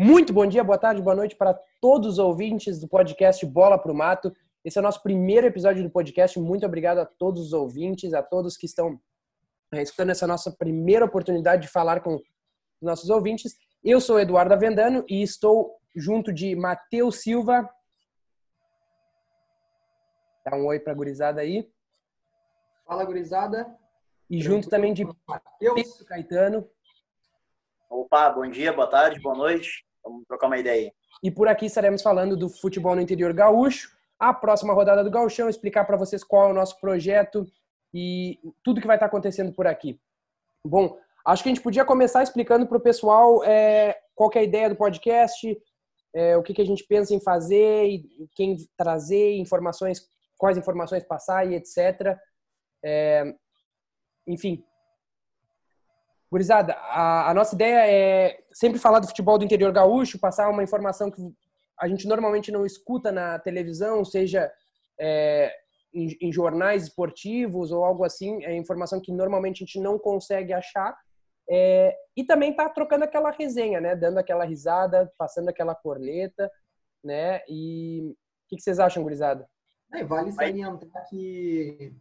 Muito bom dia, boa tarde, boa noite para todos os ouvintes do podcast Bola pro Mato. Esse é o nosso primeiro episódio do podcast. Muito obrigado a todos os ouvintes, a todos que estão é, escutando essa nossa primeira oportunidade de falar com os nossos ouvintes. Eu sou Eduardo Avendano e estou junto de Matheus Silva. Dá um oi para a gurizada aí. Fala, gurizada. E junto também de Pedro Caetano. Opa, bom dia, boa tarde, boa noite. Vamos trocar uma ideia aí. E por aqui estaremos falando do futebol no interior gaúcho, a próxima rodada do Gauchão, explicar para vocês qual é o nosso projeto e tudo que vai estar acontecendo por aqui. Bom, acho que a gente podia começar explicando para o pessoal é, qual é a ideia do podcast, é, o que, que a gente pensa em fazer, e quem trazer, informações, quais informações passar e etc. É, enfim, Gurizada, a, a, nossa ideia é sempre falar do futebol do interior gaúcho, passar uma informação que a gente normalmente não escuta na televisão, seja é, em, em, jornais esportivos ou algo assim, é informação que normalmente a gente não consegue achar. É, e também tá trocando aquela resenha, né? Dando aquela risada, passando aquela corneta, né? E o que, que vocês acham, gurizada? É, vale salientar que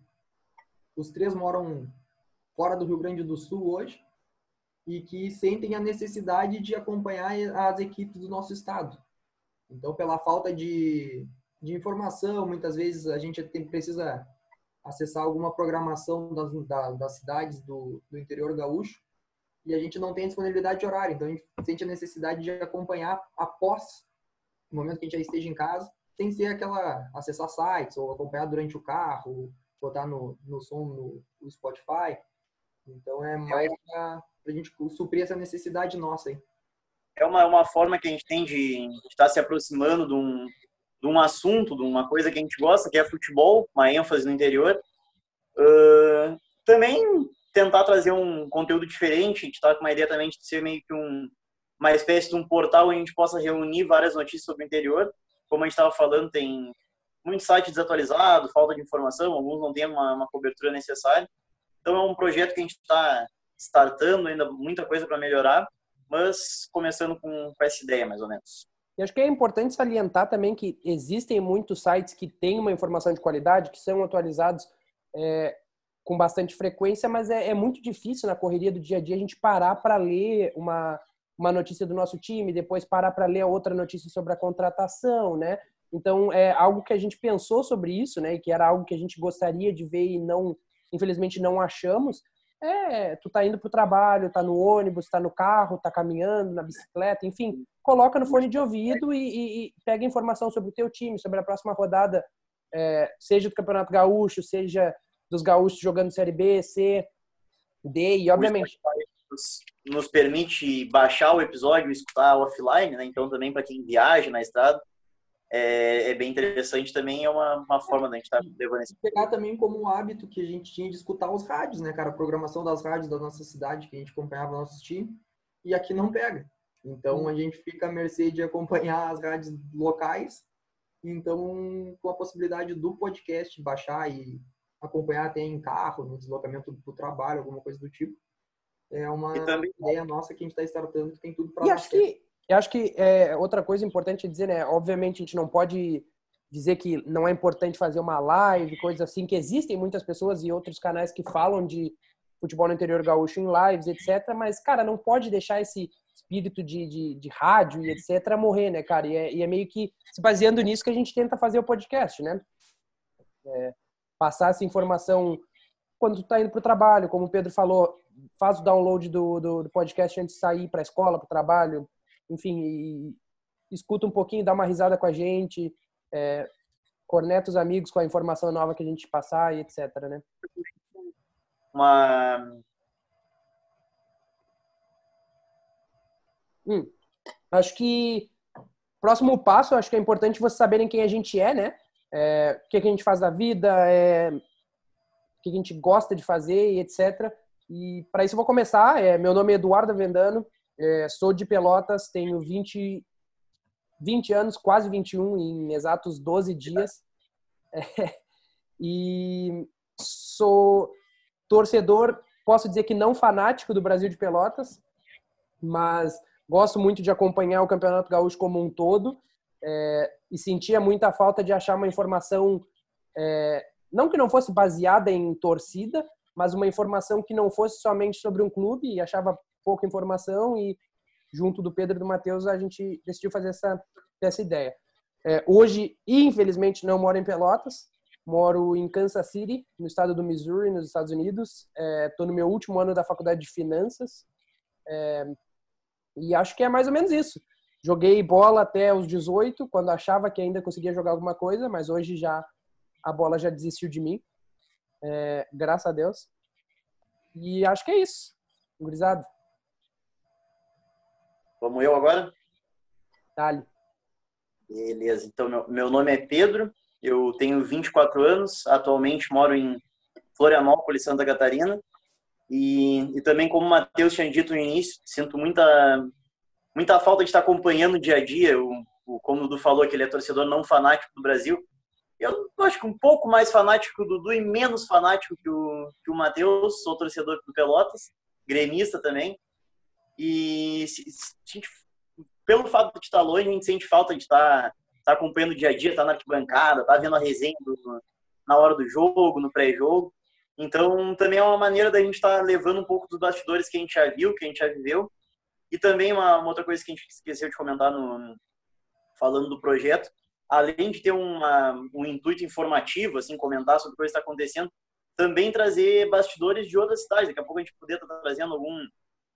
os três moram fora do Rio Grande do Sul hoje e que sentem a necessidade de acompanhar as equipes do nosso estado. Então, pela falta de, de informação, muitas vezes a gente tem, precisa acessar alguma programação das, das, das cidades do, do interior gaúcho e a gente não tem disponibilidade de horário. Então, a gente sente a necessidade de acompanhar após o momento que a gente já esteja em casa, sem ser aquela acessar sites ou acompanhar durante o carro, botar no, no som no, no Spotify. Então, é mais para para a gente suprir essa necessidade nossa aí. É uma, uma forma que a gente tem de estar se aproximando de um, de um assunto, de uma coisa que a gente gosta, que é futebol, uma ênfase no interior. Uh, também tentar trazer um conteúdo diferente, a gente está com uma ideia também de ser meio que um, uma espécie de um portal onde a gente possa reunir várias notícias sobre o interior. Como a gente estava falando, tem muito site desatualizado, falta de informação, alguns não têm uma, uma cobertura necessária. Então é um projeto que a gente está startando ainda muita coisa para melhorar, mas começando com, com essa ideia, mais ou menos. E acho que é importante salientar também que existem muitos sites que têm uma informação de qualidade, que são atualizados é, com bastante frequência, mas é, é, muito difícil na correria do dia a dia a gente parar para ler uma, uma notícia do nosso time, depois parar para ler outra notícia sobre a contratação, né? Então, é algo que a gente pensou sobre isso, né? E que era algo que a gente gostaria de ver e não, infelizmente, não achamos. É, tu tá indo pro trabalho, tá no ônibus, tá no carro, tá caminhando, na bicicleta, enfim, coloca no fone de ouvido e, e, e pega informação sobre o teu time, sobre a próxima rodada, é, seja do Campeonato Gaúcho, seja dos gaúchos jogando Série B, C, D, e obviamente... Nos, nos permite baixar o episódio e escutar offline, né? Então também para quem viaja na estrada, é, é, bem interessante também, é uma, uma forma da gente estar tá levando esse. Pegar também como um hábito que a gente tinha de escutar os rádios, né, cara? A programação das rádios da nossa cidade, que a gente acompanhava nossos times, e aqui não pega. Então a gente fica à mercê de acompanhar as rádios locais. Então, com a possibilidade do podcast baixar e acompanhar até em carro, no deslocamento para o trabalho, alguma coisa do tipo, é uma também... ideia nossa que a gente está startando que tem tudo para E acho que eu acho que é, outra coisa importante dizer, né? Obviamente a gente não pode dizer que não é importante fazer uma live, coisas assim, que existem muitas pessoas e outros canais que falam de futebol no interior gaúcho em lives, etc. Mas, cara, não pode deixar esse espírito de, de, de rádio e etc. morrer, né, cara? E é, e é, meio que se baseando nisso que a gente tenta fazer o podcast, né? É, passar essa informação quando tu tá indo pro trabalho, como o Pedro falou, faz o download do, do, do podcast antes de sair para a escola, para o trabalho, enfim, escuta um pouquinho, dá uma risada com a gente, é, corneta os amigos com a informação nova que a gente passar e etc, né? Uma... Hum, acho que próximo passo, acho que é importante vocês saberem quem a gente é, né? É, o que, a gente faz da vida, é, o que a gente gosta de fazer e etc. E para isso eu vou começar. É, meu nome é Eduardo Vendano, é, sou de Pelotas, tenho 20, 20 anos, quase 21, em exatos 12 dias. É, e sou torcedor, posso dizer que não fanático do Brasil de Pelotas, mas gosto muito de acompanhar o Campeonato Gaúcho como um todo é, e sentia muita falta de achar uma informação, é, não que não fosse baseada em torcida, mas uma informação que não fosse somente sobre um clube e achava pouca informação e junto do Pedro e do Matheus a gente decidiu fazer essa, essa ideia. É, hoje, infelizmente, não moro em Pelotas, moro em Kansas City, no estado do Missouri, nos Estados Unidos. Estou é, no meu último ano da faculdade de finanças é, e acho que é mais ou menos isso. Joguei bola até os 18, quando achava que ainda conseguia jogar alguma coisa, mas hoje já a bola já desistiu de mim, é, graças a Deus. E acho que é isso, gurizada. Vamos eu agora? Dali. Beleza, então meu, meu nome é Pedro, eu tenho 24 anos, atualmente moro em Florianópolis, Santa Catarina. E, e também, como o Matheus tinha dito no início, sinto muita, muita falta de estar acompanhando o dia a dia. O, o, como o Dudu falou, que ele é torcedor não fanático do Brasil. Eu acho que um pouco mais fanático que o Dudu e menos fanático que o, que o Matheus. Sou torcedor do Pelotas, gremista também. E se, se, pelo fato de estar longe, a gente sente falta de estar, estar acompanhando o dia a dia, estar na arquibancada, estar vendo a resenha do, na hora do jogo, no pré-jogo. Então, também é uma maneira da gente estar levando um pouco dos bastidores que a gente já viu, que a gente já viveu. E também uma, uma outra coisa que a gente esqueceu de comentar no, falando do projeto, além de ter uma, um intuito informativo, assim, comentar sobre o que está acontecendo, também trazer bastidores de outras cidades. Daqui a pouco a gente poder estar trazendo algum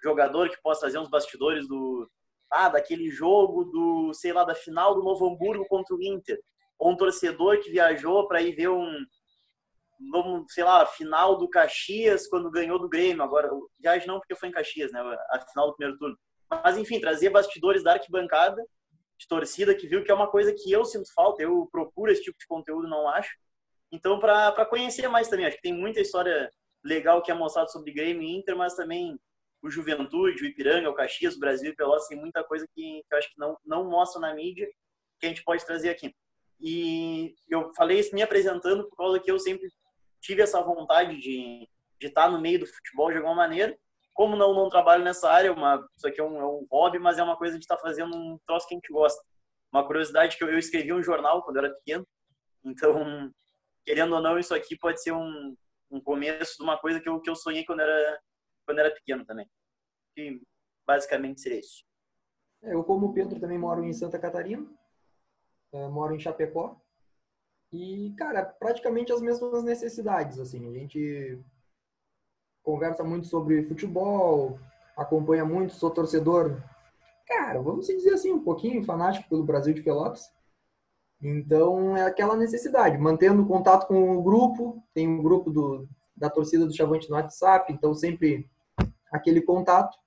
jogador que possa trazer uns bastidores do ah, daquele jogo do, sei lá, da final do Novo Hamburgo contra o Inter. Ou um torcedor que viajou para ir ver um, sei lá, final do Caxias quando ganhou do Grêmio. Agora, viagem não porque foi em Caxias, né? A final do primeiro turno. Mas enfim, trazer bastidores da arquibancada de torcida que viu que é uma coisa que eu sinto falta, eu procuro esse tipo de conteúdo, não acho. Então, para conhecer mais também, acho que tem muita história legal que é mostrada sobre Grêmio e Inter, mas também o Juventude, o Ipiranga, o Caxias, o Brasil e Pelotas, tem muita coisa que, que eu acho que não, não mostra na mídia que a gente pode trazer aqui. E eu falei isso me apresentando por causa que eu sempre tive essa vontade de, de estar no meio do futebol de alguma maneira. Como não, não trabalho nessa área, uma, isso aqui é um, é um hobby, mas é uma coisa de estar fazendo um troço que a gente gosta. Uma curiosidade que eu, eu escrevi um jornal quando eu era pequeno, então, querendo ou não, isso aqui pode ser um, um começo de uma coisa que eu, que eu sonhei quando era, quando era pequeno também. E basicamente seria isso. É, eu, como o Pedro, também moro em Santa Catarina, é, moro em Chapecó, e, cara, praticamente as mesmas necessidades, assim. A gente conversa muito sobre futebol, acompanha muito, sou torcedor, cara, vamos dizer assim, um pouquinho fanático pelo Brasil de Pelotas. Então, é aquela necessidade, mantendo contato com o grupo, tem um grupo do, da torcida do Chavante no WhatsApp, então sempre aquele contato.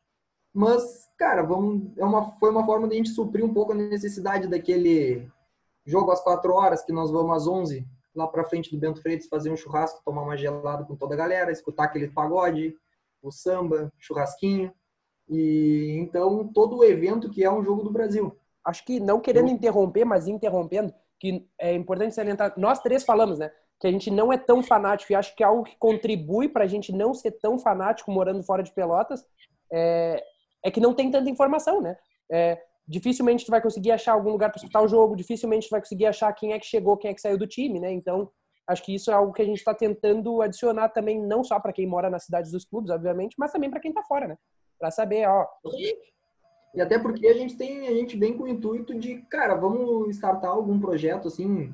Mas, cara, vamos, é uma, foi uma forma de a gente suprir um pouco a necessidade daquele jogo às 4 horas, que nós vamos às 11 lá para frente do Bento Freitas fazer um churrasco, tomar uma gelada com toda a galera, escutar aquele pagode, o samba, churrasquinho. E então todo o evento que é um jogo do Brasil. Acho que não querendo interromper, mas interrompendo, que é importante salientar, nós três falamos, né? Que a gente não é tão fanático e acho que é algo que contribui para a gente não ser tão fanático morando fora de Pelotas é, é que não tem tanta informação, né? É, dificilmente tu vai conseguir achar algum lugar para escutar o jogo, dificilmente tu vai conseguir achar quem é que chegou, quem é que saiu do time, né? Então, acho que isso é algo que a gente está tentando adicionar também, não só para quem mora nas cidades dos clubes, obviamente, mas também para quem está fora, né? Para saber, ó. E até porque a gente tem, a gente vem com o intuito de, cara, vamos startar algum projeto assim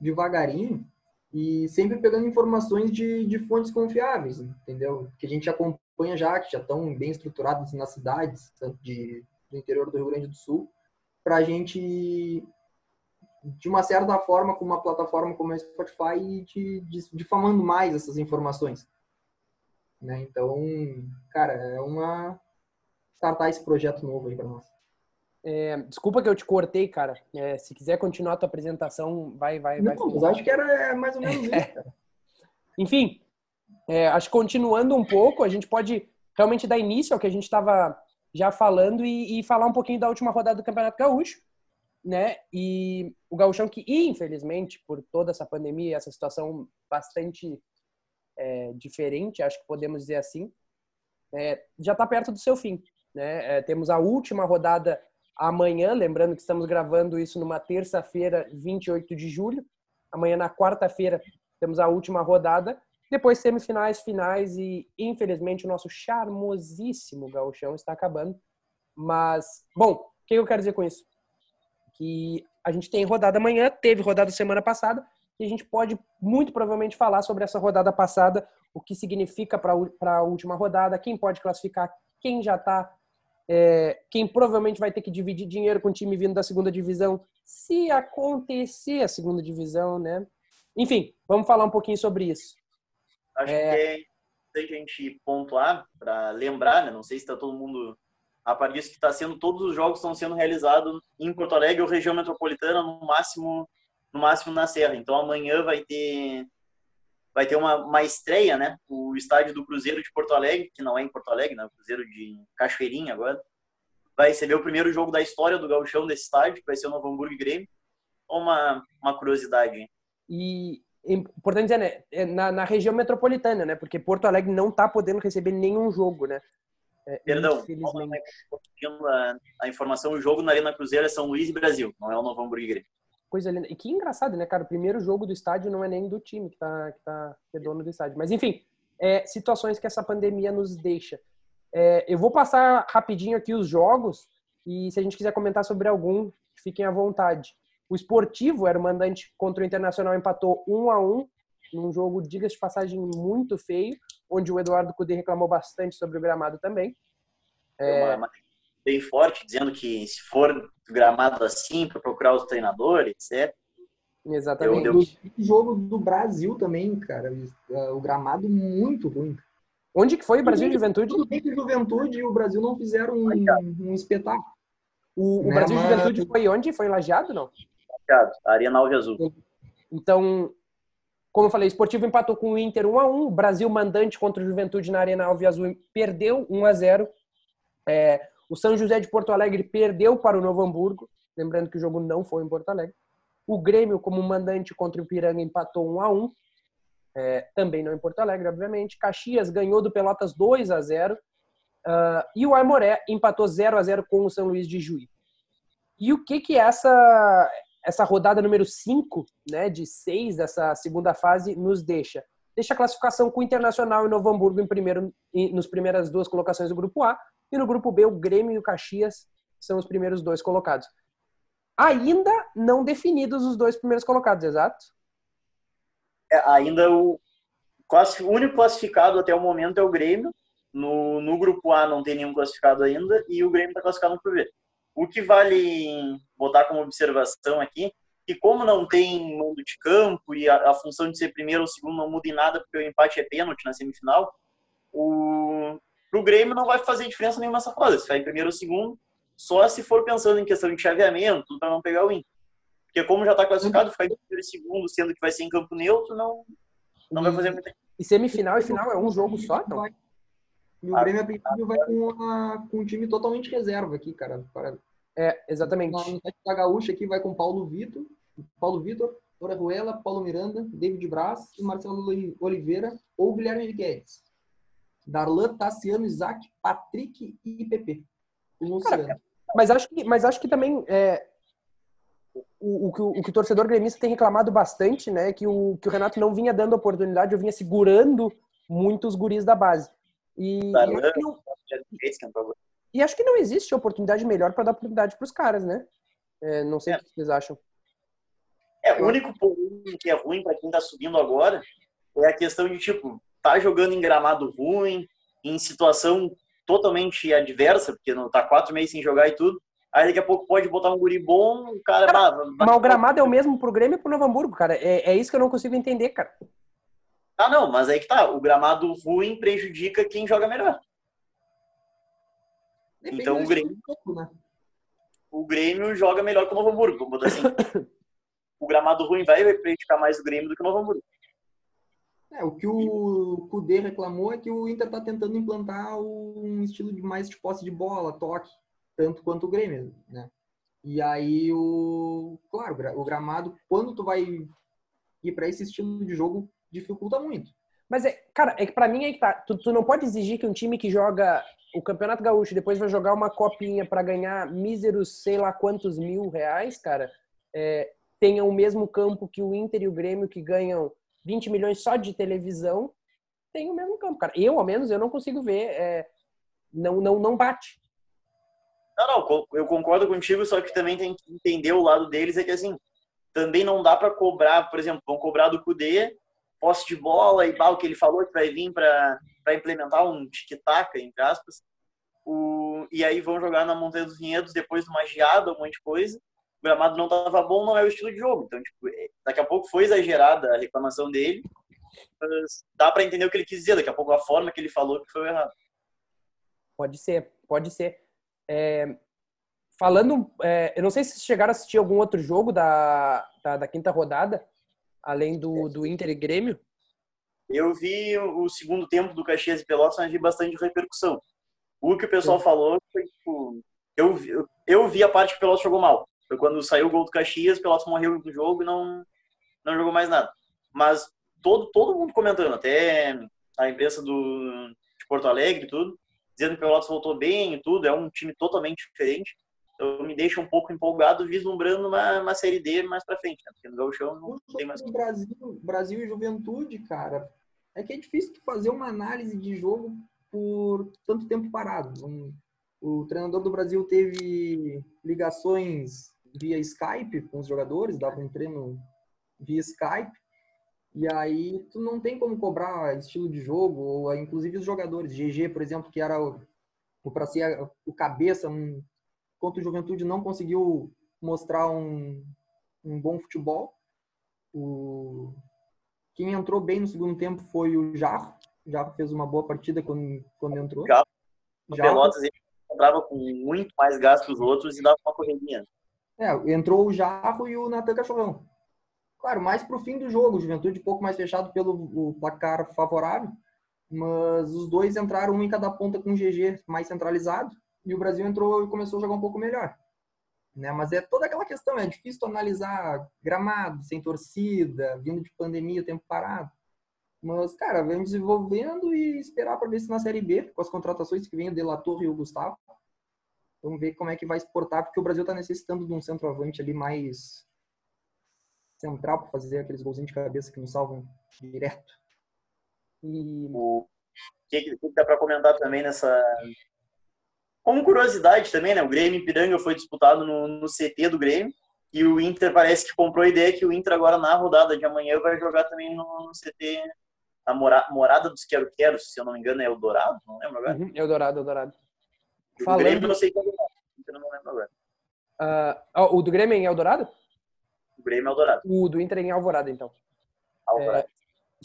devagarinho e sempre pegando informações de, de fontes confiáveis, entendeu? Que a gente acompanha já, que já estão bem estruturadas nas cidades, tanto de do interior do Rio Grande do Sul, para a gente, de uma certa forma, com uma plataforma como a Spotify, de, de, difamando mais essas informações. Né? Então, cara, é uma startar esse projeto novo aí para nós. É, desculpa que eu te cortei, cara. É, se quiser continuar a tua apresentação, vai, vai, Não, vai. Mas acho que era é, mais ou menos isso, cara. Enfim, é, acho que continuando um pouco, a gente pode realmente dar início ao que a gente estava já falando e, e, falar um pouquinho da última rodada do Campeonato Gaúcho, né? E o Gaúchão que, infelizmente, por toda essa pandemia, essa situação bastante é, diferente, acho que podemos dizer assim, é, já está perto do seu fim. Né? É, temos a última rodada amanhã, lembrando que estamos gravando isso numa terça-feira, 28 de julho. Amanhã, na quarta-feira, temos a última rodada. Depois, semifinais, finais e, infelizmente, o nosso charmosíssimo gauchão está acabando. Mas, bom, o que eu quero dizer com isso? Que a gente tem rodada amanhã, teve rodada semana passada, e a gente pode muito provavelmente falar sobre essa rodada passada, o que significa para a última rodada, quem pode classificar, quem já está, é, quem provavelmente vai ter que dividir dinheiro com o time vindo da segunda divisão, se acontecer a segunda divisão, né? Enfim, vamos falar um pouquinho sobre isso. Acho é... que é importante a gente pontuar para lembrar, né? Não sei se está todo mundo a partir disso que está sendo todos os jogos estão sendo realizados em Porto Alegre ou região metropolitana no máximo no máximo na Serra. Então amanhã vai ter vai ter uma, uma estreia, né? O estádio do Cruzeiro de Porto Alegre, que não é em Porto Alegre, né? O Cruzeiro de Cachoeirinha agora, vai receber o primeiro jogo da história do gauchão desse estádio, que vai ser o Novo Hamburgo Grêmio. Uma, uma curiosidade. E importante dizer, né? É na, na região metropolitana, né? Porque Porto Alegre não está podendo receber nenhum jogo, né? É, Perdão, a, a informação, o jogo na Arena Cruzeiro é São Luís e Brasil, não é o Novo Hamburgo Grêmio. Coisa linda. E que engraçado, né, cara? O primeiro jogo do estádio não é nem do time que tá, que tá que é dono do estádio. Mas, enfim, é, situações que essa pandemia nos deixa. É, eu vou passar rapidinho aqui os jogos e se a gente quiser comentar sobre algum, fiquem à vontade. O Esportivo era o mandante contra o Internacional, empatou um a um num jogo, diga-se de passagem, muito feio, onde o Eduardo Cudê reclamou bastante sobre o gramado também. É, uma, bem forte, dizendo que se for gramado assim, para procurar os treinadores, etc. Exatamente. Eu, O jogo do Brasil também, cara. O gramado muito ruim. Onde que foi o Brasil e Juventude? Tudo bem que Juventude e o Brasil não fizeram um, um espetáculo. O, o né, Brasil e mas... Juventude foi onde? Foi Lajeado, não? Lajeado, Arena Alve Azul. Então, como eu falei, o Esportivo empatou com o Inter 1 a 1 o Brasil mandante contra o Juventude na Arena Alve Azul perdeu 1 a 0 é, o São José de Porto Alegre perdeu para o Novo Hamburgo, lembrando que o jogo não foi em Porto Alegre. O Grêmio, como mandante contra o Piranga, empatou 1 a 1 é, também não em Porto Alegre, obviamente. Caxias ganhou do Pelotas 2 a 0 uh, ah, e o Aimoré empatou 0 a 0 com o São Luís de Juí. E o que que essa essa rodada número 5, né, de 6 dessa segunda fase nos deixa? Deixa a classificação com o Internacional e Novo Hamburgo em primeiro, nos primeiras duas colocações do grupo A e no grupo B, o Grêmio e o Caxias são os primeiros dois colocados. Ainda não definidos os dois primeiros colocados, exato? É, ainda o, o único classificado até o momento é o Grêmio. No, no grupo A não tem nenhum classificado ainda e o Grêmio está classificado no grupo B. O que vale botar como observação aqui, que como não tem mando de campo e a, a função de ser primeiro ou segundo não muda em nada, porque o empate é pênalti na semifinal, o, para o Grêmio não vai fazer diferença nenhuma essa fase. Se vai em primeiro ou segundo, só se for pensando em questão de chaveamento, tudo para não pegar o win. Porque como já está classificado, ficar em primeiro e segundo, sendo que vai ser em campo neutro, não, não vai fazer muita E semifinal e final é um jogo só, então? E o Grêmio, a princípio, vai com, a, com um time totalmente reserva aqui, cara. Para... É, exatamente. Na da Gaúcha aqui vai com Paulo Vitor, Paulo Vitor, Orejuela, Paulo Miranda, David Braz, Marcelo Oliveira ou Guilherme Guedes. Darlan, Tassiano, Isaac, Patrick e PP. Cara, mas acho que, mas acho que também é, o, o, que, o, que o torcedor gremista tem reclamado bastante, né, que o, que o Renato não vinha dando oportunidade, eu vinha segurando muitos guris da base. E, Darlan, e, acho, que não, e acho que não existe oportunidade melhor para dar oportunidade para os caras, né? É, não sei é. o que vocês acham. É, o único ponto que é ruim para quem está subindo agora é a questão de, tipo, tá jogando em gramado ruim, em situação totalmente adversa, porque não tá quatro meses sem jogar e tudo. Aí daqui a pouco pode botar um guri bom, o cara. cara bah, mas o gramado é o mesmo pro Grêmio e pro Novo Hamburgo, cara. É, é isso que eu não consigo entender, cara. Ah, não, mas aí que tá. O gramado ruim prejudica quem joga melhor. Depende então o Grêmio. né? O Grêmio joga melhor que o Novo Hamburgo, vamos botar assim. o gramado ruim vai prejudicar mais o Grêmio do que o Novo Hamburgo. É, o que o Kudê reclamou é que o Inter está tentando implantar um estilo de mais de posse de bola, toque, tanto quanto o Grêmio, né? E aí o, claro, o gramado quando tu vai ir para esse estilo de jogo dificulta muito. Mas é, cara, é que para mim é que tá, tu, tu não pode exigir que um time que joga o Campeonato Gaúcho depois vai jogar uma copinha para ganhar míseros sei lá quantos mil reais, cara, é, tenham o mesmo campo que o Inter e o Grêmio, que ganham 20 milhões só de televisão, tem o mesmo campo, cara. Eu, ao menos, eu não consigo ver, é, não, não, não bate. Não, não, eu concordo contigo, só que também tem que entender o lado deles, é que assim, também não dá para cobrar, por exemplo, vão cobrar do Cudê, posse de bola e o que ele falou que vai vir para implementar um tic-tac, entre aspas, o, e aí vão jogar na Montanha dos Vinhedos depois de uma geada, um monte de coisa, o gramado não estava bom, não é o estilo de jogo. Então, tipo, é, daqui a pouco foi exagerada a reclamação dele, mas dá para entender o que ele quis dizer. Daqui a pouco a forma que ele falou que foi errado. Pode ser, pode ser. É, falando, é, eu não sei se chegaram a assistir algum outro jogo da, da, da, quinta rodada, além do, do Inter e Grêmio. Eu vi o segundo tempo do Caxias e Pelotas, mas vi bastante repercussão. O que o pessoal Sim. falou foi, tipo, eu, eu, eu vi a parte que o Pelotas jogou mal. Foi quando saiu o gol do Caxias, o Pelotas morreu no jogo e não, não jogou mais nada. Mas todo, todo mundo comentando, até a imprensa do, de Porto Alegre e tudo, dizendo que o Pelotas voltou bem e tudo, é um time totalmente diferente. Então me deixa um pouco empolgado vislumbrando uma, uma Série D mais pra frente, né? porque no Gauchão não tem mais... Brasil, Brasil e Juventude, cara, é que é difícil fazer uma análise de jogo por tanto tempo parado. Um, o treinador do Brasil teve ligações via Skype com os jogadores, dava um treino via Skype. E aí tu não tem como cobrar estilo de jogo, ou inclusive os jogadores. GG, por exemplo, que era o, o para ser o cabeça, um, contra o Juventude não conseguiu mostrar um, um bom futebol. O, quem entrou bem no segundo tempo foi o Jarro. O Jarro fez uma boa partida quando, quando entrou. Já, o Pelotas ele entrava com muito mais gás que os outros e dava uma corridinha. É, entrou o Jarro e o Natan Cachorrão. Claro, mais para o fim do jogo, Juventude um pouco mais fechado pelo placar favorável, mas os dois entraram um em cada ponta com o GG mais centralizado e o Brasil entrou e começou a jogar um pouco melhor. Né? Mas é toda aquela questão, é difícil analisar gramado, sem torcida, vindo de pandemia, tempo parado. Mas, cara, vem desenvolvendo e esperar para ver se na Série B, com as contratações que vem o Delator e o Gustavo, Vamos ver como é que vai exportar, porque o Brasil está necessitando de um centroavante ali mais central para fazer aqueles golzinhos de cabeça que nos salvam direto. E o que, que dá para comentar também nessa. Como curiosidade também, né? O Grêmio Ipiranga foi disputado no, no CT do Grêmio e o Inter parece que comprou a ideia que o Inter agora na rodada de amanhã vai jogar também no, no CT, na mora, Morada dos Quero Quero, se eu não me engano é Eldorado, não lembro agora? Uhum, Eldorado, Eldorado. Falando... O Grêmio eu sei que é Eldorado, eu não lembro agora. Uh, o do Grêmio é em Eldorado? O Grêmio é Eldorado. O do Inter é em Alvorada, então. Alvorada. É,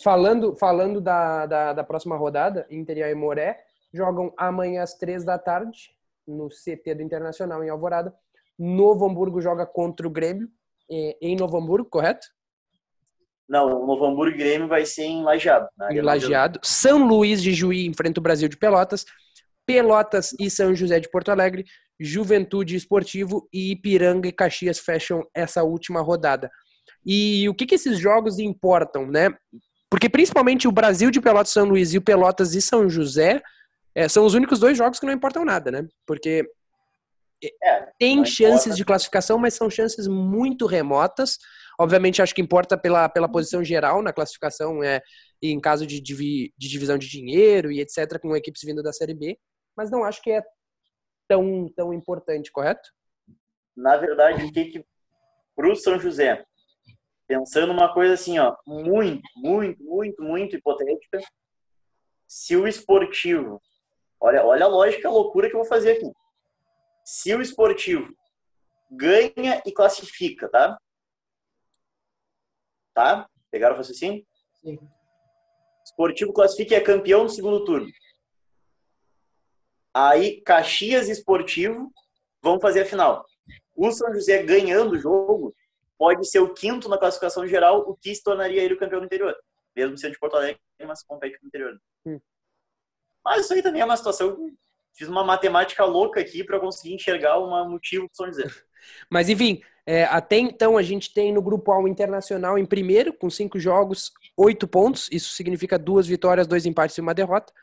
falando falando da, da, da, próxima rodada, Inter e Aimoré jogam amanhã às três da tarde no CT do Internacional em Alvorada. Novo Hamburgo joga contra o Grêmio é, em Novo Hamburgo, correto? Não, o Novo Hamburgo e Grêmio vai ser em Lajeado. Em Lajeado. São Luís de Juí enfrenta o Brasil de Pelotas. Pelotas e São José de Porto Alegre, Juventude Esportivo e Ipiranga e Caxias fecham essa última rodada. E o que, que esses jogos importam, né? Porque principalmente o Brasil de Pelotas São Luís e o Pelotas e São José é, são os únicos dois jogos que não importam nada, né? Porque é, tem chances importa. de classificação, mas são chances muito remotas. Obviamente, acho que importa pela, pela posição geral na classificação, é, em caso de, de, de divisão de dinheiro e etc., com equipes vindo da Série B mas não acho que é tão, tão importante, correto? Na verdade, o que que pro São José, pensando uma coisa assim, ó, muito, muito, muito, muito hipotética, se o esportivo, olha, olha a lógica, a loucura que eu vou fazer aqui. Se o esportivo ganha e classifica, tá? Tá? Pegaram o raciocínio? Sim. Esportivo classifica e é campeão no segundo turno. Aí Caxias Esportivo vão fazer a final. O São José ganhando o jogo pode ser o quinto na classificação geral, o que se tornaria ele o campeão do interior. Mesmo sendo de Porto Alegre, mas compete no interior. Hum. Mas isso aí também é uma situação fiz uma matemática louca aqui para conseguir enxergar um motivo do São José. Mas enfim, é, até então a gente tem no grupo A o Internacional em primeiro, com cinco jogos, oito pontos. Isso significa duas vitórias, dois empates e uma derrota.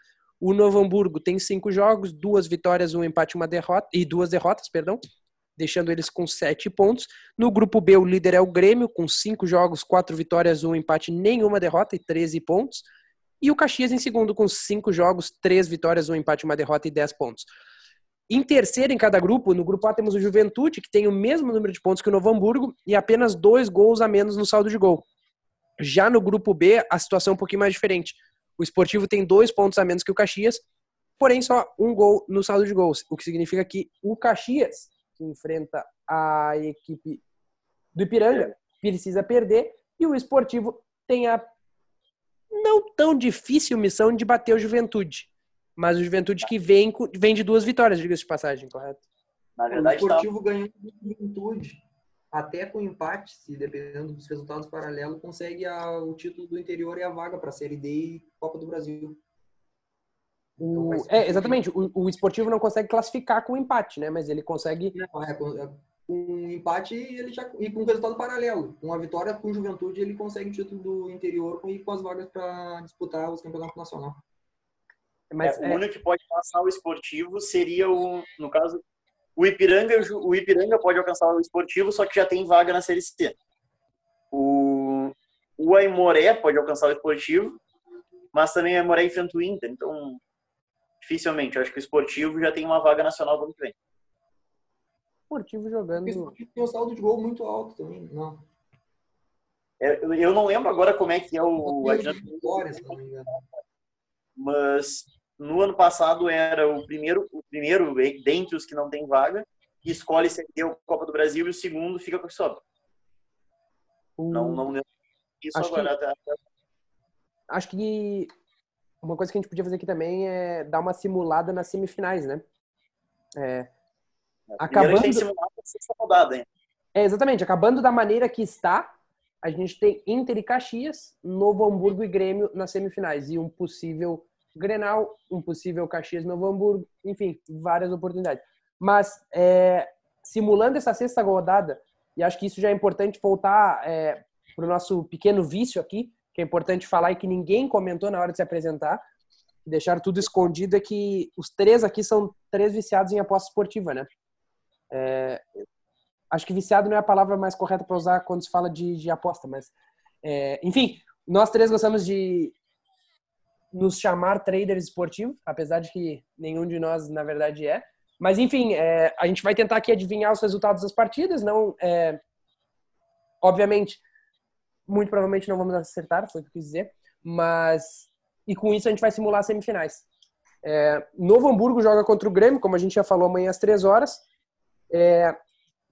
O Novo Hamburgo tem cinco jogos, duas vitórias, um empate, uma derrota e duas derrotas, perdão, deixando eles com sete pontos. No grupo B, o líder é o Grêmio, com cinco jogos, quatro vitórias, um empate, nenhuma derrota e 13 pontos. E o Caxias em segundo, com cinco jogos, três vitórias, um empate, uma derrota e 10 pontos. Em terceiro em cada grupo, no grupo A temos o Juventude, que tem o mesmo número de pontos que o Novo Hamburgo e apenas dois gols a menos no saldo de gol. Já no grupo B, a situação é um pouquinho mais diferente. O esportivo tem dois pontos a menos que o Caxias, porém só um gol no saldo de gols, o que significa que o Caxias, que enfrenta a equipe do Ipiranga, precisa perder e o esportivo tem a não tão difícil missão de bater o Juventude. Mas o Juventude que vem, vem de duas vitórias, diga-se de passagem, correto? Na verdade, o esportivo tá... ganhou do Juventude até com empate, se dependendo dos resultados paralelos, consegue a, o título do interior e a vaga para a Série D e Copa do Brasil. O, então, é, exatamente. O, o esportivo não consegue classificar com empate, né? Mas ele consegue. Não, é, com, é, um empate ele já, e com resultado paralelo. Com a vitória com Juventude, ele consegue o título do interior e com as vagas para disputar os campeonatos nacional. Mas, é, o é único que pode passar o esportivo seria o, no caso, o Ipiranga, o Ipiranga pode alcançar o esportivo, só que já tem vaga na Série C. O, o Aimoré pode alcançar o esportivo, mas também o Aimoré enfrenta o Inter, então dificilmente. Eu acho que o esportivo já tem uma vaga nacional no ano que vem. Esportivo jogando. O esportivo tem um saldo de gol muito alto também, não. É, eu não lembro agora como é que é o. Mas no ano passado era o primeiro, o primeiro dentre os que não tem vaga, que escolhe se é o Copa do Brasil e o segundo fica com o que sobra. Não, não isso acho agora. Que, até... Acho que uma coisa que a gente podia fazer aqui também é dar uma simulada nas semifinais, né? É, acabando... tem simulado rodada, hein? É, exatamente. Acabando da maneira que está, a gente tem Inter e Caxias, Novo Hamburgo e Grêmio nas semifinais. E um possível Grenal, um possível Caxias Novo Hamburgo, enfim, várias oportunidades. Mas é, simulando essa sexta rodada, e acho que isso já é importante voltar é, para o nosso pequeno vício aqui, que é importante falar e que ninguém comentou na hora de se apresentar, deixar tudo escondido, é que os três aqui são três viciados em aposta esportiva, né? É, acho que viciado não é a palavra mais correta para usar quando se fala de, de aposta, mas é, enfim, nós três gostamos de nos chamar traders esportivos, apesar de que nenhum de nós, na verdade, é. Mas, enfim, é, a gente vai tentar aqui adivinhar os resultados das partidas. Não, é, obviamente, muito provavelmente não vamos acertar, foi o que eu quis dizer. Mas, e com isso a gente vai simular semifinais. É, Novo Hamburgo joga contra o Grêmio, como a gente já falou, amanhã às três horas. É,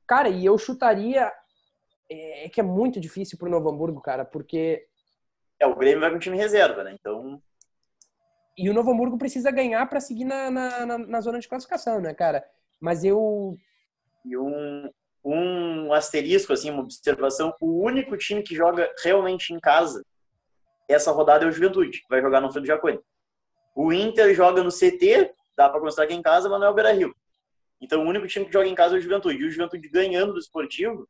cara, e eu chutaria é que é muito difícil pro Novo Hamburgo, cara, porque. É, o Grêmio vai com time reserva, né? Então. E o Novo Hamburgo precisa ganhar para seguir na, na, na, na, zona de classificação, né, cara? Mas eu. E um, um asterisco, assim, uma observação: o único time que joga realmente em casa essa rodada é o Juventude, que vai jogar no Frio do Jacone. O Inter joga no CT, dá para considerar que é em casa, mas não é o Beira Rio. Então, o único time que joga em casa é o Juventude. E o Juventude ganhando do esportivo,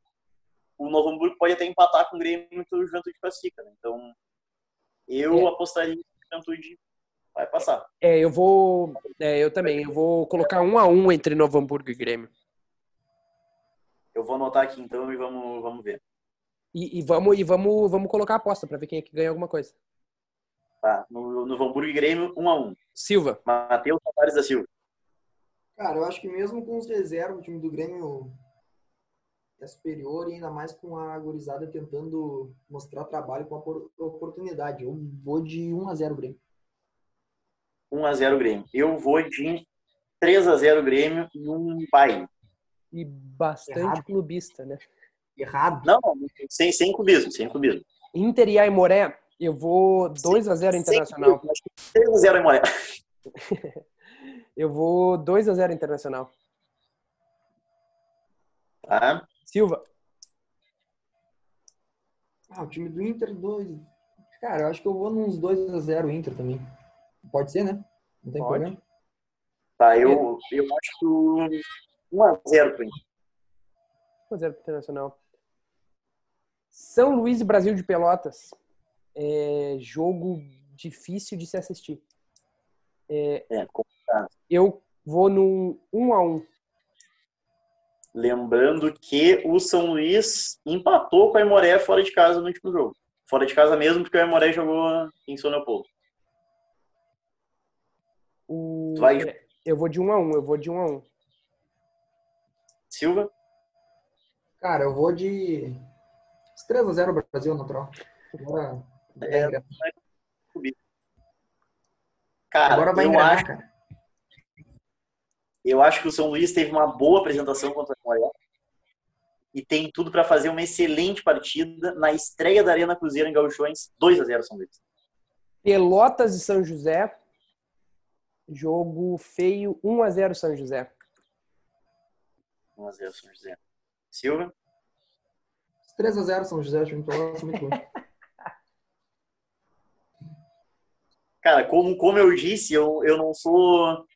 o Novo Hamburgo pode até empatar com o Grêmio que o Juventude classifica. Né? Então, eu é. apostaria que o Juventude vai passar. É, eu vou. É, eu também. Eu vou colocar um a um entre Novo Hamburgo e Grêmio. Eu vou anotar aqui então e vamos, vamos ver. E, e vamos, e vamos, vamos colocar a aposta para ver quem é que ganha alguma coisa. Tá, no, no Hamburgo e Grêmio, um a um. Silva. Matheus Tavares da Silva. Cara, eu acho que mesmo com os reservas, o time do Grêmio é superior e ainda mais com a gurizada tentando mostrar trabalho com a oportunidade. Eu vou de 1 a 0 Grêmio. 1 a 0 Grêmio. Eu vou de 3 a 0 Grêmio e um baile. E bastante Errado. clubista, né? Errado. Não, sem, sem clubismo, sem clubismo. Inter e Aimoré, eu vou 2 a 0 Internacional. 3 a 0 Aimoré. eu vou 2 a 0 Internacional. Tá. Silva. Ah, o time do Inter 2. Cara, eu acho que eu vou nos 2 a 0 Inter também. Pode ser, né? Não tem Pode. problema. Tá, eu, eu acho que 1x0 pro Inter. 1x0 pro Internacional. São Luís e Brasil de Pelotas. É jogo difícil de se assistir. É, É, complicado. eu vou num 1 a 1 Lembrando que o São Luís empatou com a Imoré fora de casa no último jogo. Fora de casa mesmo, porque a Imoré jogou em São Leopoldo. O... Tu vai- é, Eu vou de 1 a 1 eu vou de 1 a 1 Silva? Cara, eu vou de 3x0 Brasil, natural. Agora, É, engrenar. Cara, Agora vai eu, engrenar, acho, cara. eu acho que o São Luís teve uma boa apresentação contra a Imoré. E tem tudo para fazer uma excelente partida na estreia da Arena Cruzeiro em Gauchões. 2 a 0 São Luís. Pelotas e São José. Jogo feio, 1 a 0 São José. 1 a 0 São José. Silva? 3x0 São José, time Pelotas, muito bom. Cara, como, como eu disse, eu, eu não sou.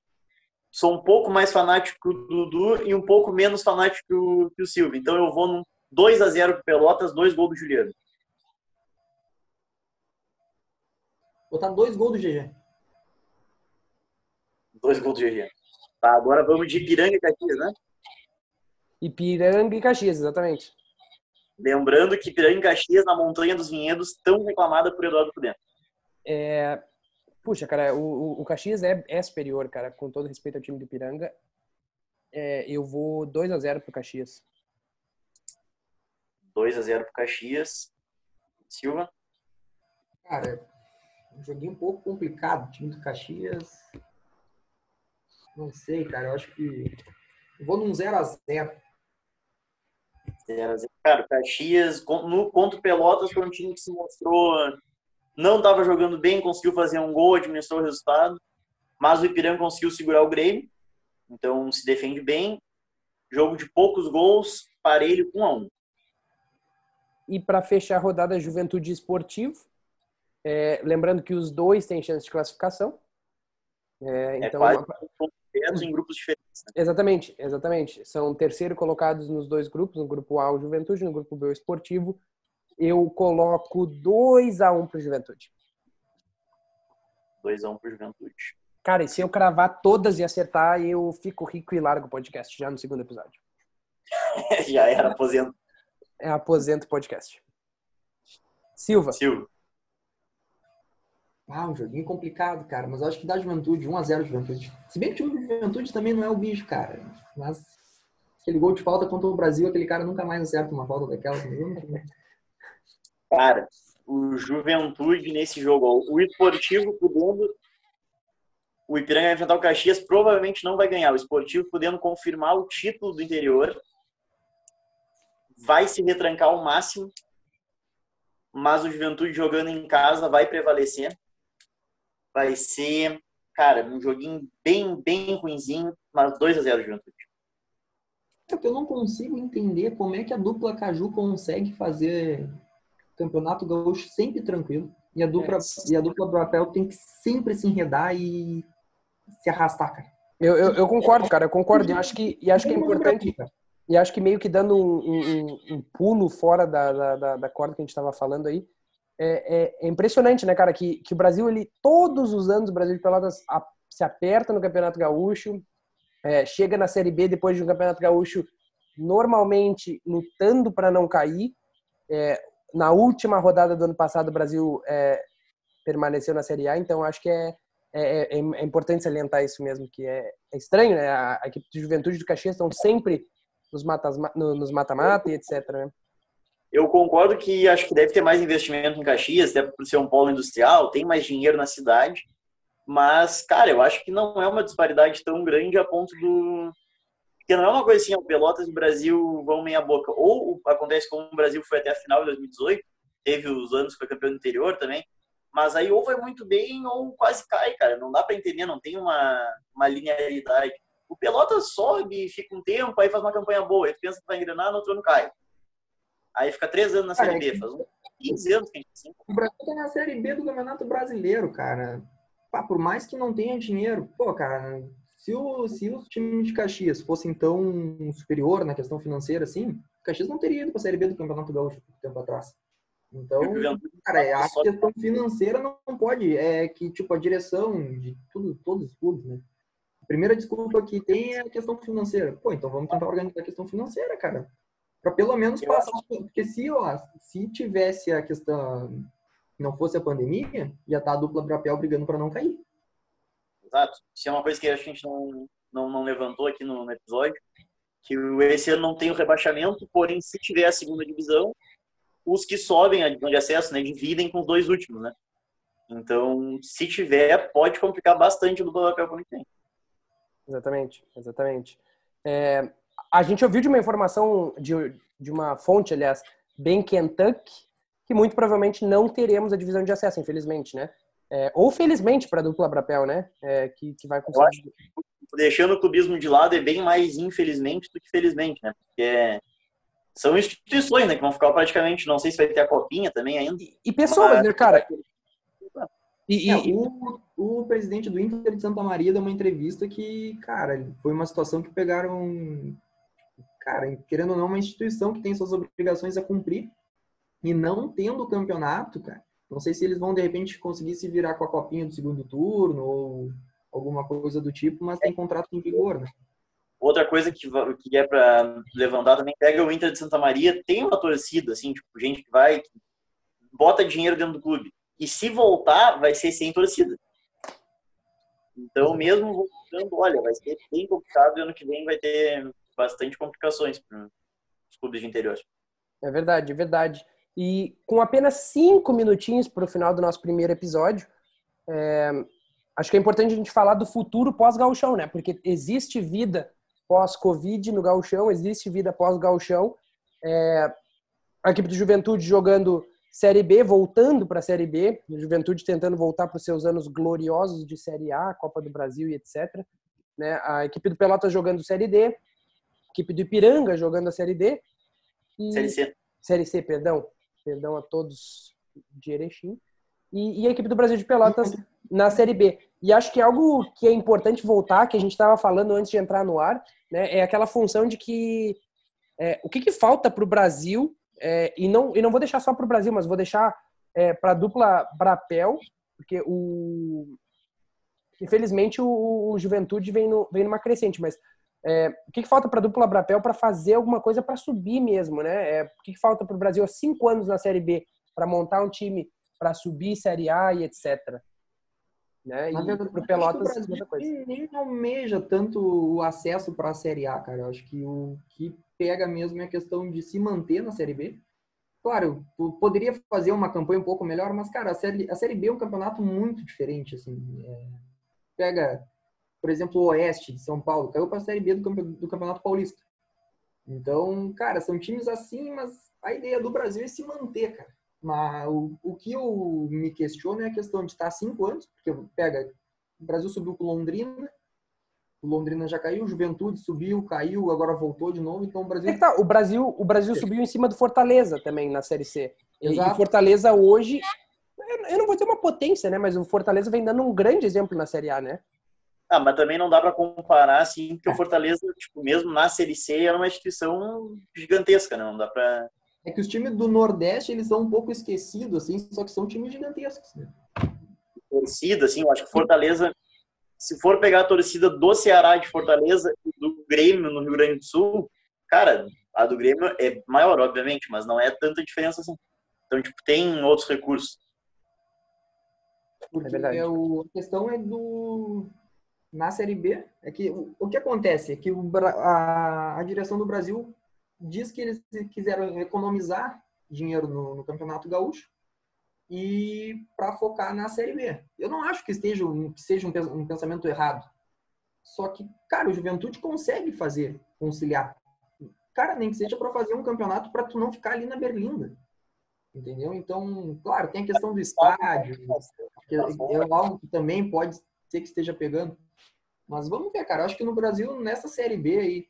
Sou um pouco mais fanático do Dudu e um pouco menos fanático que o, que o Silvio. Então eu vou num 2 a 0 pro Pelotas, dois gols do Juliano. Botar dois gols do GG. Dois gols do GG. Tá, agora vamos de Piranga e Caxias, né? Ipiranga e Caxias, exatamente. Lembrando que Piranga e Caxias, na Montanha dos Vinhedos, tão reclamada por Eduardo Prudente. É, Puxa, cara, o, o- o Caxias é, é superior, cara, com todo respeito ao time do Ipiranga. É, eu vou 2 a 0 pro Caxias. 2 a 0 pro Caxias. Silva? Cara, um joguinho um pouco complicado. O time do Caxias. Não sei, cara. Eu acho que. Eu vou num 0x0. 0 a 0. Cara, o Caxias, no, contra o Pelotas, foi um time que se mostrou. Não estava jogando bem, conseguiu fazer um gol, administrou o resultado. Mas o Ipiranga conseguiu segurar o Grêmio. Então se defende bem. Jogo de poucos gols, parelho 1 a 1 E para fechar a rodada, Juventude Esportivo. É, lembrando que os dois têm chance de classificação. É, É então, quase em grupos diferentes. né? Exatamente, exatamente. São terceiro colocados nos dois grupos, no grupo A o Juventude, no grupo B o Esportivo. Eu coloco 2 a 1 pro Juventude. 2 a 1 pro Juventude. Cara, e se eu cravar todas e acertar, eu fico rico e largo o podcast já no segundo episódio. Já era aposento. É aposento podcast. Silva, Silva. Ah, um joguinho complicado, cara. Mas eu acho que dá Juventude, 1x0 Juventude. Se bem que o time do Juventude também não é o bicho, cara. Mas aquele gol de falta contra o Brasil, aquele cara nunca mais acerta uma falta não- Cara, o Juventude nesse jogo, o Esportivo podendo. O Ipiranga vai enfrentar o Caxias, provavelmente não vai ganhar. O Esportivo podendo confirmar o título do interior. Vai se retrancar ao máximo. Mas o Juventude jogando em casa vai prevalecer. Vai ser, cara, um joguinho bem, bem ruinzinho, mas 2 a 0 Juventude. É que eu não consigo entender como é que a dupla Caju consegue fazer campeonato gaúcho sempre tranquilo. E a dupla, e a dupla Brapel tem que sempre se enredar e se arrastar, cara. eu, eu, eu concordo, cara, eu concordo. E acho que, e acho que é importante. Cara. E acho que meio que dando um, um- um- pulo fora da, da, da- da corda que a gente estava falando aí, é, é- é impressionante, né, cara, que, que o Brasil, ele, todos os anos, o Brasil de Pelotas a- se aperta no Campeonato Gaúcho, é, chega na Série B depois de um Campeonato Gaúcho normalmente lutando para não cair. É, na última rodada do ano passado, o Brasil é, permaneceu na Série A, então acho que é, é, é- é importante salientar isso mesmo, que é, é estranho, né? A, a equipe de Juventude do Caxias estão sempre nos no- nos mata-mata e etc. Né? Eu concordo que acho que deve ter mais investimento em Caxias, até por ser um polo industrial, tem mais dinheiro na cidade. Mas, cara, eu acho que não é uma disparidade tão grande a ponto do. Porque não é uma coisa assim, Pelotas e Brasil vão meia boca. Ou acontece como o Brasil foi até a final de 2018, teve os anos que foi campeão do interior também. Mas aí ou vai muito bem ou quase cai, cara. Não dá pra entender, não tem uma, uma linearidade. O Pelotas sobe, fica um tempo, aí faz uma campanha boa, tu pensa que vai engrenar, no outro ano cai. Aí fica três anos na Série B, faz uns 15 anos que a gente assim. O Brasil tá na Série B do Campeonato Brasileiro, cara. Pá, por mais que não tenha dinheiro, pô, cara, se o, se o time de Caxias fosse então superior na questão financeira, assim, o Caxias não teria ido pra Série B do Campeonato Gaúcho um tempo atrás. Então, cara, a questão financeira não pode. É que, tipo, a direção de tudo, todos os clubes, né? A primeira desculpa que tem é a questão financeira. Pô, então vamos tentar organizar a questão financeira, cara. Para pelo menos passar. Porque se, ó, se tivesse a questão. Não fosse a pandemia, já tá a dupla Brapel brigando para não cair. Exato. Isso é uma coisa que a gente não, não, não levantou aqui no, no episódio. Que esse ano não tem o rebaixamento, porém, se tiver a segunda divisão, os que sobem a de acesso, né, dividem com os dois últimos, né? Então, se tiver, pode complicar bastante do papel que tem. Exatamente, exatamente. É, a gente ouviu de uma informação de, de uma fonte, aliás, bem Kentucky, que muito provavelmente não teremos a divisão de acesso, infelizmente, né? É, ou felizmente para a dupla Brapel, né? É, que, que vai conseguir. Deixando o clubismo de lado é bem mais infelizmente do que felizmente, né? Porque é são instituições, né, que vão ficar praticamente, não sei se vai ter a copinha também ainda. E, e pessoas, mas, né, cara? E, é, e, o, o, presidente do Inter de Santa Maria deu uma entrevista que, cara, foi uma situação que pegaram, cara, querendo ou não, uma instituição que tem suas obrigações a cumprir e não tendo o campeonato, cara. Não sei se eles vão, de repente, conseguir se virar com a copinha do segundo turno ou alguma coisa do tipo, mas tem contrato em vigor, né? Outra coisa que, que é para levantar também, pega o Inter de Santa Maria, tem uma torcida, assim, tipo, gente que vai, que bota dinheiro dentro do clube. E se voltar, vai ser sem torcida. Então, mesmo voltando, olha, vai ser bem complicado e ano que vem vai ter bastante complicações para os clubes de interior. É verdade, é verdade. E com apenas cinco minutinhos para o final do nosso primeiro episódio, é, acho que é importante a gente falar do futuro pós-gauchão, né? Porque existe vida pós-Covid no gauchão, existe vida pós-gauchão. É, a equipe do Juventude jogando Série B, voltando para a Série B, Juventude tentando voltar para os seus anos gloriosos de Série A, Copa do Brasil e etc. Né? A equipe do Pelotas jogando Série D, equipe do Ipiranga jogando a Série D. E... Série C. Série C, perdão. Perdão a todos de Erechim. E, e a equipe do Brasil de Pelotas na Série B. E acho que é algo que é importante voltar, que a gente estava falando antes de entrar no ar, né, é aquela função de que é, o que, que falta para o Brasil, é, e, não, e não vou deixar só para o Brasil, mas vou deixar é, para a dupla Brapel, porque o infelizmente o, o, Juventude vem, no, vem numa crescente, mas é, o que, que falta para a dupla Brapel para fazer alguma coisa para subir mesmo, né? É, o que, que falta para o Brasil há cinco anos na Série B para montar um time para subir Série A e etc. Né? E para o Pelotas, o Brasil coisa. nem almeja tanto o acesso para a Série A, cara. Eu acho que o que pega mesmo é a questão de se manter na Série B. Claro, poderia fazer uma campanha um pouco melhor, mas, cara, a Série, a série B é um campeonato muito diferente, assim. É... Pega, por exemplo, o Oeste de São Paulo, caiu para a Série B do, Campeonato Paulista. Então, cara, são times assim, mas a ideia do Brasil é se manter, cara. Mas o, o que eu me questiono é a questão de estar cinco anos, porque pega, o Brasil subiu com Londrina, o Londrina já caiu, Juventude subiu, caiu, agora voltou de novo, então o Brasil... É tá, o Brasil, o Brasil subiu em cima do Fortaleza também na Série C. Exato. E Fortaleza hoje, eu não vou ter uma potência, né, mas o Fortaleza vem dando um grande exemplo na Série A, né? Ah, mas também não dá para comparar, assim, porque o Fortaleza, tipo, mesmo na Série C, era uma instituição gigantesca, né? Não dá para é que os times do Nordeste, eles são um pouco esquecidos, assim, só que são times gigantescos, né? Torcida, assim, eu acho que Fortaleza, se for pegar a torcida do Ceará de Fortaleza e do Grêmio no Rio Grande do Sul, cara, a do Grêmio é maior, obviamente, mas não é tanta diferença assim. Então, tipo, tem outros recursos. Porque é verdade. É o, a questão é do. Na Série B, é que o, o que acontece é que o, a, a direção do Brasil diz que eles quiseram economizar dinheiro no, no Campeonato Gaúcho e para focar na Série B. Eu não acho que, esteja, que seja um, um pensamento errado. Só que, cara, o Juventude consegue fazer, conciliar. Cara, nem que seja para fazer um campeonato para tu não ficar ali na Berlinda. Entendeu? Então, claro, tem a questão do estádio, que é algo que também pode ser que esteja pegando. Mas vamos ver, cara. Eu acho que no Brasil, nessa Série B aí,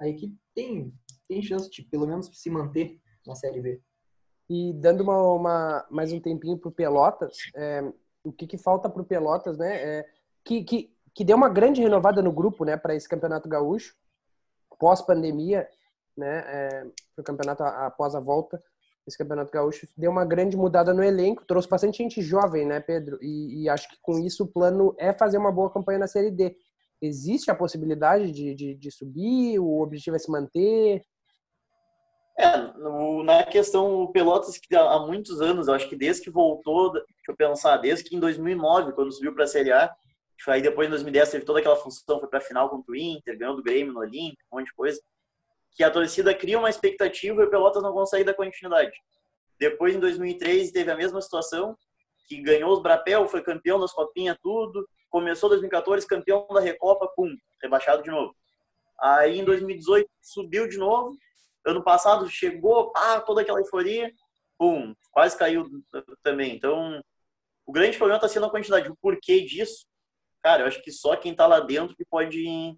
a equipe tem tem chance de pelo menos se manter na Série B. E dando uma, uma mais um tempinho para o Pelotas, é, o que, que falta para o Pelotas, né? É, que, que, que deu uma grande renovada no grupo, né, para esse campeonato gaúcho, pós-pandemia, né, é, para o campeonato após a volta. Esse Campeonato Gaúcho deu uma grande mudada no elenco, trouxe bastante gente jovem, né, Pedro? E, e, acho que com isso o plano é fazer uma boa campanha na Série D. Existe a possibilidade de, de, de subir? O objetivo é se manter? É, no, na questão o Pelotas, que há muitos anos, acho que desde que voltou, deixa eu pensar, desde que em 2009, quando subiu para a Série A, aí depois em 2010 teve toda aquela função, foi para a final contra o Inter, ganhou do Grêmio no Olímpico, um monte de coisa que a torcida cria uma expectativa e o Pelotas não consegue dar continuidade. Depois, em 2013, teve a mesma situação, que ganhou os Brapel, foi campeão das copinhas, tudo. Começou 2014, campeão da Recopa, pum, rebaixado de novo. Aí, em 2018, subiu de novo. Ano passado, chegou, ah, toda aquela euforia, pum, quase caiu também. Então, o grande problema está sendo a quantidade. O porquê disso, cara, eu acho que só quem está lá dentro que pode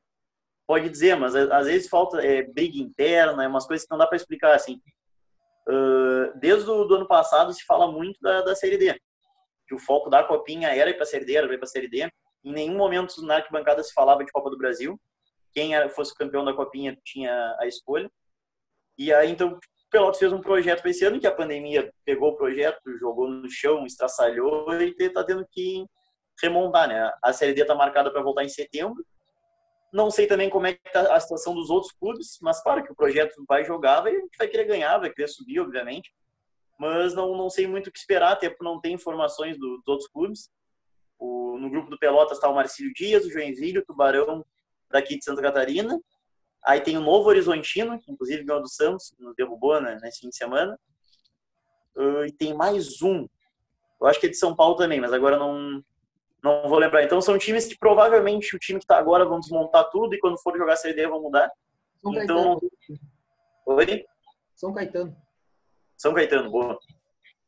pode dizer, mas às vezes falta é, briga interna, é umas coisas que não dá para explicar assim. Uh, desde o do ano passado se fala muito da, da Série D, que o foco da Copinha era ir para a Série D, era ir para a Série D. Em nenhum momento na arquibancada se falava de Copa do Brasil. Quem era, fosse campeão da Copinha tinha a escolha. E aí, então, Pelotas fez um projeto para esse ano, que a pandemia pegou o projeto, jogou no chão, estraçalhou e está tendo que remontar, né? A Série D está marcada para voltar em setembro não sei também como é que tá a situação dos outros clubes, mas claro que o projeto vai jogar, vai, a gente vai querer ganhar, vai querer subir, obviamente. Mas não, não sei muito o que esperar, até porque não tem informações do, dos outros clubes. O, no grupo do Pelotas está o Marcílio Dias, o Joinville, o Tubarão daqui de Santa Catarina. Aí tem o Novo Horizontino, que inclusive ganhou do Santos, nos derrubou né, nesse fim de semana. Uh, e tem mais um. Eu acho que é de São Paulo também, mas agora não, não vou lembrar. Então são times que provavelmente o time que está agora vão desmontar tudo e quando for jogar a Série D vão mudar. São então, Caetano. Oi? São Caetano. São Caetano, boa.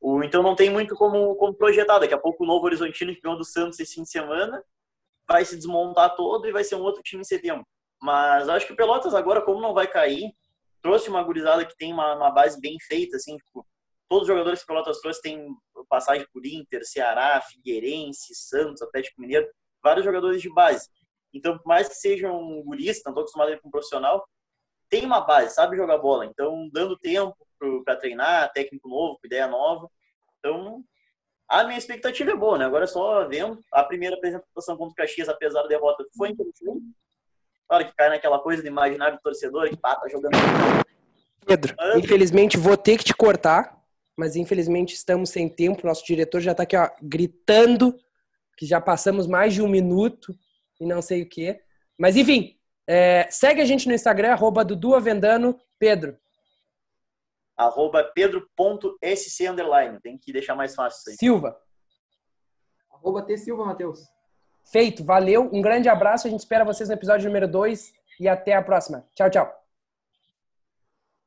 O, então não tem muito como, como projetar. Daqui a pouco o Novo Horizontino, que ganhou do Santos esse fim de semana, vai se desmontar todo e vai ser um outro time em setembro. Mas acho que o Pelotas agora, como não vai cair, trouxe uma gurizada que tem uma, uma base bem feita, assim, tipo, todos os jogadores que o Pelotas trouxe têm passagem por Inter, Ceará, Figueirense, Santos, Atlético Mineiro, vários jogadores de base. Então, por mais que sejam um guris, não estou acostumado a ir com um profissional, tem uma base, sabe jogar bola. Então, dando tempo para treinar, técnico novo, ideia nova. Então, a minha expectativa é boa, né? Agora é só vendo. A primeira apresentação contra o Caxias, apesar da derrota, foi interessante. Claro que cai naquela coisa de imaginar o torcedor que pá, tá jogando. Pedro, infelizmente vou ter que te cortar, mas infelizmente estamos sem tempo. Nosso diretor já está aqui ó, gritando que já passamos mais de um minuto e não sei o que. Mas enfim, é, segue a gente no Instagram, arroba Dudu Avendano, Pedro. Arroba pedro.sc underline. Tem que deixar mais fácil isso aí. Silva. Arroba T Silva, Matheus. Feito, valeu. Um grande abraço. A gente espera vocês no episódio número 2 e até a próxima. Tchau, tchau.